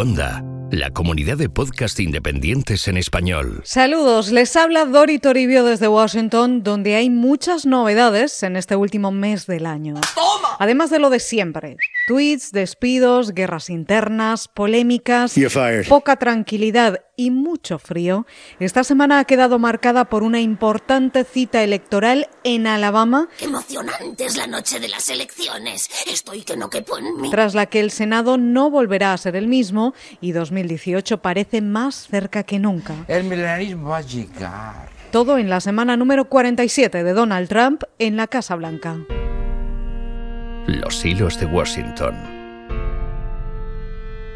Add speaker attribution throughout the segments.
Speaker 1: Onda, la comunidad de podcast independientes en español.
Speaker 2: Saludos, les habla Dori Toribio desde Washington, donde hay muchas novedades en este último mes del año. Además de lo de siempre. Tweets, despidos, guerras internas, polémicas, poca tranquilidad y mucho frío, esta semana ha quedado marcada por una importante cita electoral en Alabama.
Speaker 3: Emocionante es la noche de las elecciones. Estoy que no quepo en mí.
Speaker 2: Tras la que el Senado no volverá a ser el mismo y 2018 parece más cerca que nunca.
Speaker 4: El milenarismo va a llegar.
Speaker 2: Todo en la semana número 47 de Donald Trump en la Casa Blanca.
Speaker 1: Los hilos de Washington.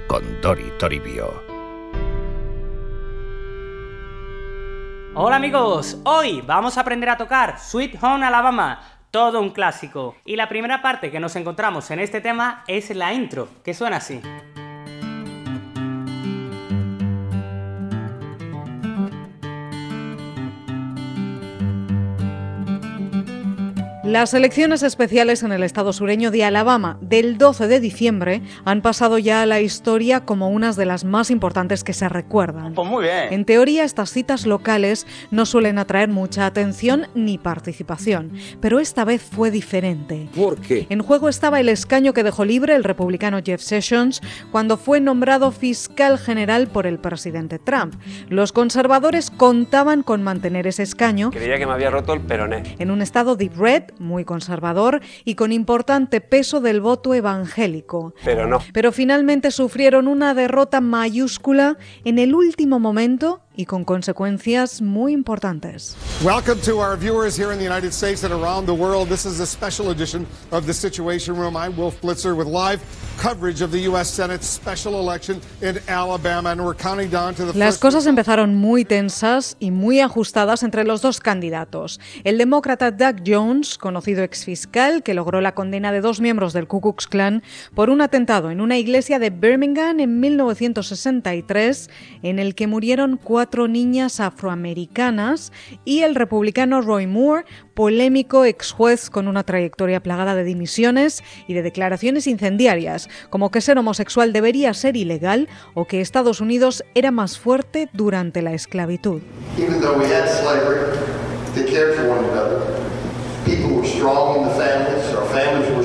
Speaker 1: Con Dori Toribio.
Speaker 5: Hola amigos, hoy vamos a aprender a tocar Sweet Home Alabama, todo un clásico. Y la primera parte que nos encontramos en este tema es la intro, que suena así.
Speaker 2: Las elecciones especiales en el estado sureño de Alabama del 12 de diciembre han pasado ya a la historia como unas de las más importantes que se recuerdan.
Speaker 4: Pues muy bien.
Speaker 2: En teoría, estas citas locales no suelen atraer mucha atención ni participación, pero esta vez fue diferente.
Speaker 4: ¿Por qué?
Speaker 2: En juego estaba el escaño que dejó libre el republicano Jeff Sessions cuando fue nombrado fiscal general por el presidente Trump. Los conservadores contaban con mantener ese escaño
Speaker 6: Creía que me había roto el peroné.
Speaker 2: en un estado deep red, muy conservador y con importante peso del voto evangélico.
Speaker 6: Pero no.
Speaker 2: Pero finalmente sufrieron una derrota mayúscula en el último momento y con consecuencias muy importantes.
Speaker 7: Welcome to our viewers here in the United States and around the world. This is a special edition of the Situation Room. I'm Wolf Blitzer with live coverage of the U.S. Senate special election in Alabama, and we're counting down to the
Speaker 2: Las cosas empezaron muy tensas y muy ajustadas entre los dos candidatos. El demócrata Doug Jones, conocido exfiscal que logró la condena de dos miembros del Ku Klux Klan por un atentado en una iglesia de Birmingham en 1963 en el que murieron cuatro niñas afroamericanas, y el republicano Roy Moore, polémico ex juez con una trayectoria plagada de dimisiones y de declaraciones incendiarias, como que ser homosexual debería ser ilegal o que Estados Unidos era más fuerte durante la esclavitud.
Speaker 8: Families, families.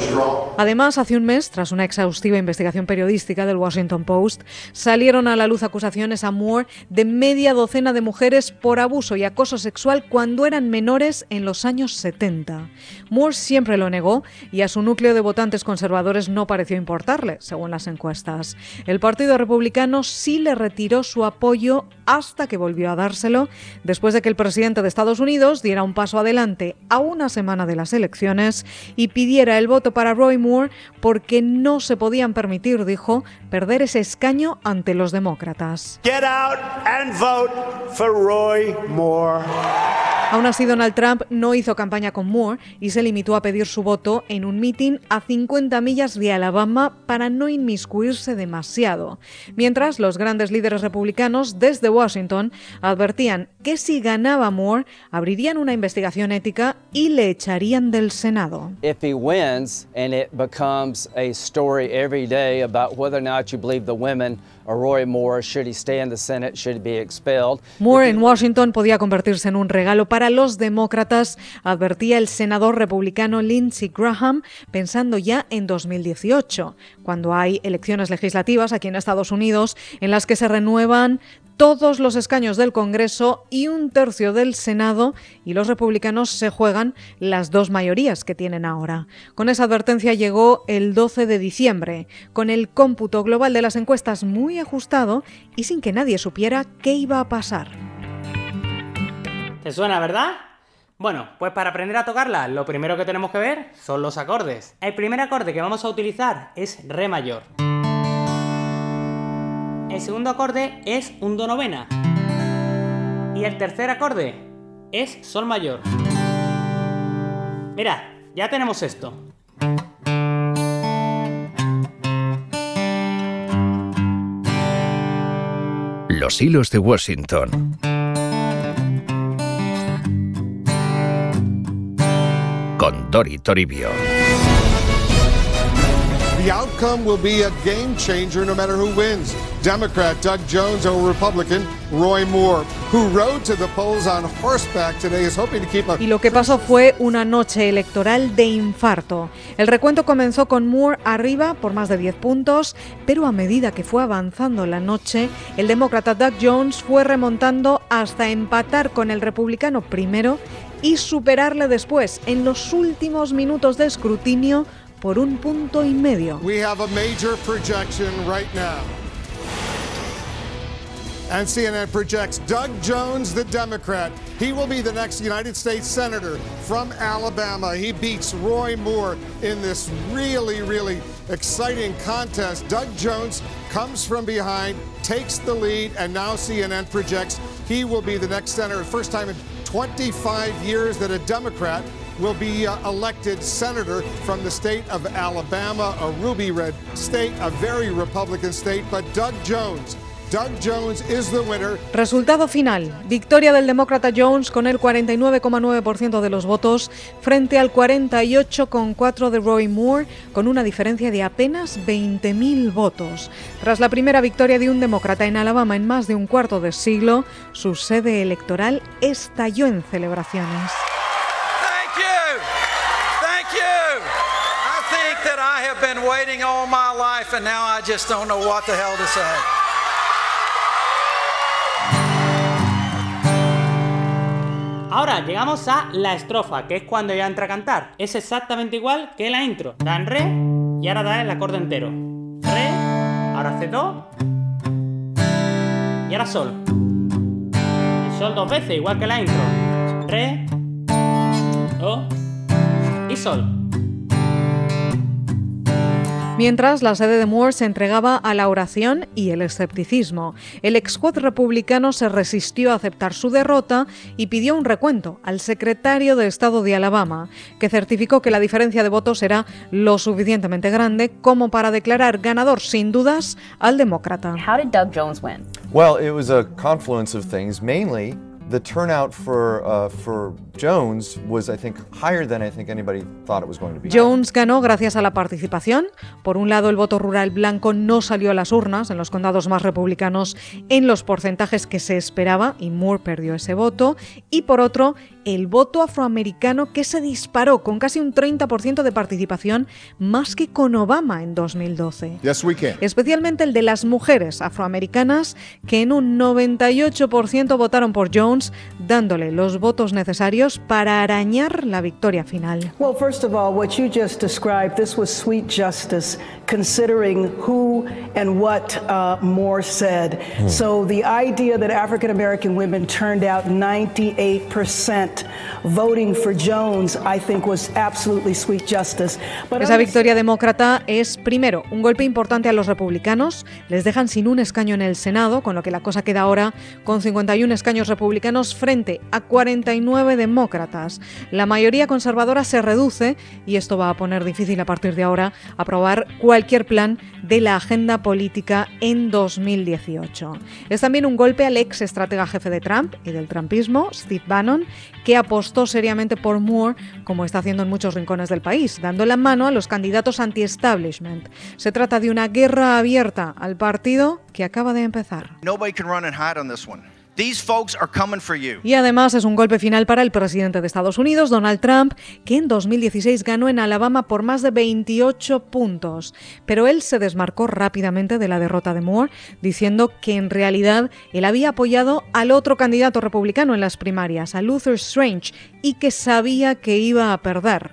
Speaker 2: Además, hace un mes, tras una exhaustiva investigación periodística del Washington Post, salieron a la luz acusaciones a Moore de media docena de mujeres por abuso y acoso sexual cuando eran menores en los años 70. Moore siempre lo negó y a su núcleo de votantes conservadores no pareció importarle, según las encuestas. El Partido Republicano sí le retiró su apoyo hasta que volvió a dárselo después de que el presidente de Estados Unidos diera un paso adelante a una semana de las elecciones y pidiera el voto para Roy Moore porque no se podían permitir, dijo, perder ese escaño ante los demócratas.
Speaker 9: Get out and vote for Roy Moore.
Speaker 2: Aún así, Donald Trump no hizo campaña con Moore y se limitó a pedir su voto en un mitin a 50 millas de Alabama para no inmiscuirse demasiado. Mientras, los grandes líderes republicanos desde Washington advertían que si ganaba Moore, abrirían una investigación ética y le echarían del Senado.
Speaker 10: if he wins and it becomes a story every day about whether or not you believe the women or Roy Moore, should he stay in the Senate, should he be expelled.
Speaker 2: Moore en Washington podía convertirse en un regalo para los demócratas, advertía el senador republicano Lindsey Graham, pensando ya en 2018, cuando hay elecciones legislativas aquí en Estados Unidos en las que se renuevan todos los escaños del Congreso y un tercio del Senado y los republicanos se juegan las dos mayorías que tienen ahora. Con esa advertencia llegó el 12 de diciembre, con el cómputo global de las encuestas muy ajustado y sin que nadie supiera qué iba a pasar.
Speaker 5: ¿Te suena, verdad? Bueno, pues para aprender a tocarla, lo primero que tenemos que ver son los acordes. El primer acorde que vamos a utilizar es Re mayor. El segundo acorde es un Do novena. Y el tercer acorde es Sol mayor. Mira, ya tenemos esto.
Speaker 1: Los hilos de Washington. Dori Toribio.
Speaker 7: Outcome will be a game changer no matter who wins. Democrat Doug Jones or Republican Roy Moore, who rode to the polls on horseback today, is hoping to keep
Speaker 2: Y lo que pasó fue una noche electoral de infarto. El recuento comenzó con Moore arriba por más de 10 puntos, pero a medida que fue avanzando la noche, el demócrata Doug Jones fue remontando hasta empatar con el republicano primero y superarle después en los últimos minutos de escrutinio por un punto y medio.
Speaker 7: We have a major projection right now. And CNN projects Doug Jones, the Democrat. He will be the next United States Senator from Alabama. He beats Roy Moore in this really, really exciting contest. Doug Jones comes from behind, takes the lead, and now CNN projects he will be the next senator. First time in 25 years that a Democrat will be uh, elected senator from the state of Alabama, a ruby red state, a very Republican state. But Doug Jones, Doug Jones is the winner.
Speaker 2: Resultado final. Victoria del demócrata Jones con el 49,9% de los votos frente al 48,4% de Roy Moore con una diferencia de apenas 20.000 votos. Tras la primera victoria de un demócrata en Alabama en más de un cuarto de siglo, su sede electoral estalló en celebraciones.
Speaker 11: That I have been waiting all my life and now I just don't know what the hell to say.
Speaker 5: Ahora llegamos a la estrofa, que es cuando ya entra a cantar. Es exactamente igual que la intro. Da en re y ahora da el acorde entero. Re, ahora hace do y ahora sol. Y sol dos veces, igual que la intro. Re, do y sol.
Speaker 2: Mientras, la sede de Moore se entregaba a la oración y el escepticismo. El ex juez republicano se resistió a aceptar su derrota y pidió un recuento al secretario de Estado de Alabama, que certificó que la diferencia de votos era lo suficientemente grande como para declarar ganador sin dudas al demócrata.
Speaker 12: How did Doug Jones win?
Speaker 13: Well, it was a confluence of things, mainly the turnout for uh, for Jones was, I think, higher than I think anybody thought it was going to be.
Speaker 2: Jones ganó gracias a la participación. Por un lado, el voto rural blanco no salió a las urnas en los condados más republicanos en los porcentajes que se esperaba y Moore perdió ese voto. Y por otro, el voto afroamericano que se disparó con casi un 30% de participación más que con Obama en 2012.
Speaker 7: Yes, we can.
Speaker 2: Especialmente el de las mujeres afroamericanas que en un 98% votaron por Jones, dándole los votos necesarios para arañar la victoria final.
Speaker 14: Well, first of all, what you just described, this was sweet justice, considering who and what uh, Moore said. So the idea that African American women turned out 98% voting for Jones, I think was absolutely sweet justice. But
Speaker 2: Esa victoria demócrata es, primero, un golpe importante a los republicanos, les dejan sin un escaño en el Senado, con lo que la cosa queda ahora con 51 escaños republicanos frente a 49 demócratas. La mayoría conservadora se reduce y esto va a poner difícil a partir de ahora aprobar cualquier plan de la agenda política en 2018. Es también un golpe al ex estratega jefe de Trump y del trumpismo, Steve Bannon, que apostó seriamente por Moore, como está haciendo en muchos rincones del país, dando la mano a los candidatos anti-establishment. Se trata de una guerra abierta al partido que acaba de empezar.
Speaker 15: Nobody can run and hide on this one. These folks are coming for you.
Speaker 2: Y además es un golpe final para el presidente de Estados Unidos, Donald Trump, que en 2016 ganó en Alabama por más de 28 puntos. Pero él se desmarcó rápidamente de la derrota de Moore, diciendo que en realidad él había apoyado al otro candidato republicano en las primarias, a Luther Strange, y que sabía que iba a perder.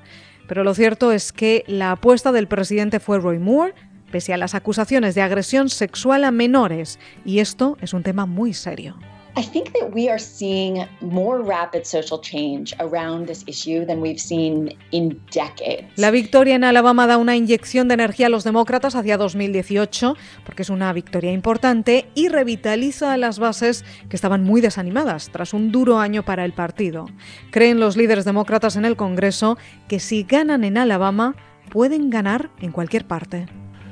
Speaker 2: Pero lo cierto es que la apuesta del presidente fue Roy Moore, pese a las acusaciones de agresión sexual a menores, y esto es un tema muy serio.
Speaker 12: I think that we are seeing more rapid social change around this issue than we've seen in decades.
Speaker 2: La victoria en Alabama da una inyección de energía a los demócratas hacia 2018, porque es una victoria importante y revitaliza las bases que estaban muy desanimadas tras un duro año para el partido. Creen los líderes demócratas en el Congreso que si ganan en Alabama, pueden ganar en cualquier parte.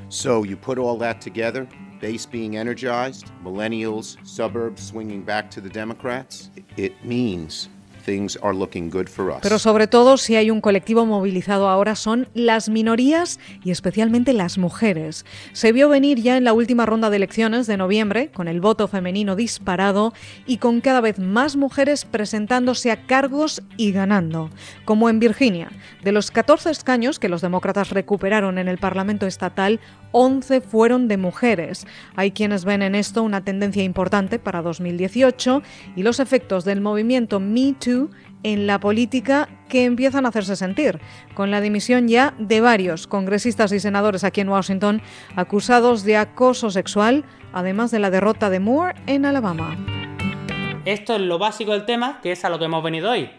Speaker 16: So you put all that together, base being energized, millennials, suburbs swinging back to the Democrats, it means things are looking good for us.
Speaker 2: Pero sobre todo, si hay un colectivo movilizado ahora son las minorías y especialmente las mujeres. Se vio venir ya en la última ronda de elecciones de noviembre, con el voto femenino disparado y con cada vez más mujeres presentándose a cargos y ganando, como en Virginia. De los 14 escaños que los demócratas recuperaron en el Parlamento estatal, 11 fueron de mujeres. Hay quienes ven en esto una tendencia importante para 2018 y los efectos del movimiento Me Too en la política que empiezan a hacerse sentir, con la dimisión ya de varios congresistas y senadores aquí en Washington acusados de acoso sexual, además de la derrota de Moore en Alabama.
Speaker 5: Esto es lo básico del tema, que es a lo que hemos venido hoy.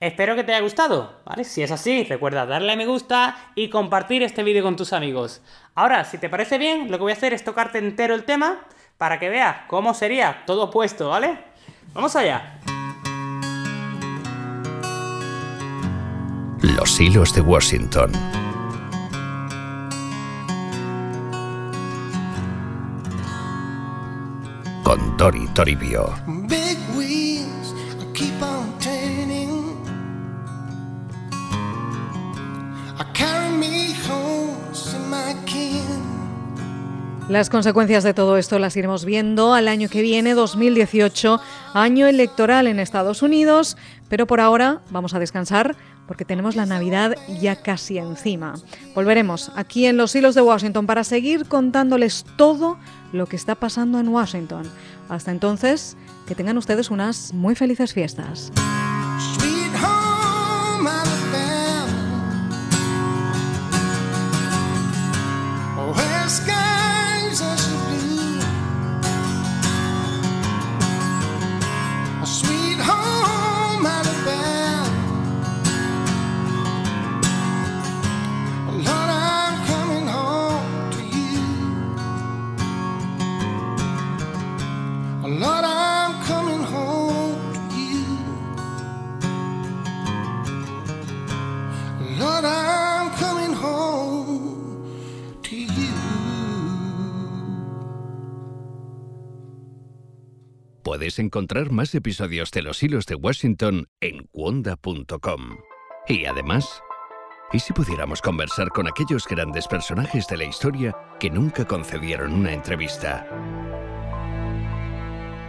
Speaker 5: Espero que te haya gustado, ¿vale? Si es así, recuerda darle a me gusta y compartir este vídeo con tus amigos. Ahora, si te parece bien, lo que voy a hacer es tocarte entero el tema para que veas cómo sería todo puesto, ¿vale? ¡Vamos allá!
Speaker 1: Los hilos de Washington. Con Tori Toribio.
Speaker 17: Big wheels keep on turning. I carry me home to my kin.
Speaker 2: Las consecuencias de todo esto las iremos viendo al año que viene, 2018, año electoral en Estados Unidos, pero por ahora vamos a descansar porque tenemos la Navidad ya casi encima. Volveremos aquí en los hilos de Washington para seguir contándoles todo lo que está pasando en Washington. Hasta entonces, que tengan ustedes unas muy felices fiestas.
Speaker 17: Lord, I'm coming home to you. Lord, I'm coming home to you.
Speaker 1: Puedes encontrar más episodios de Los Hilos de Washington en cuonda.com. Y además, ¿y si pudiéramos conversar con aquellos grandes personajes de la historia que nunca concedieron una entrevista?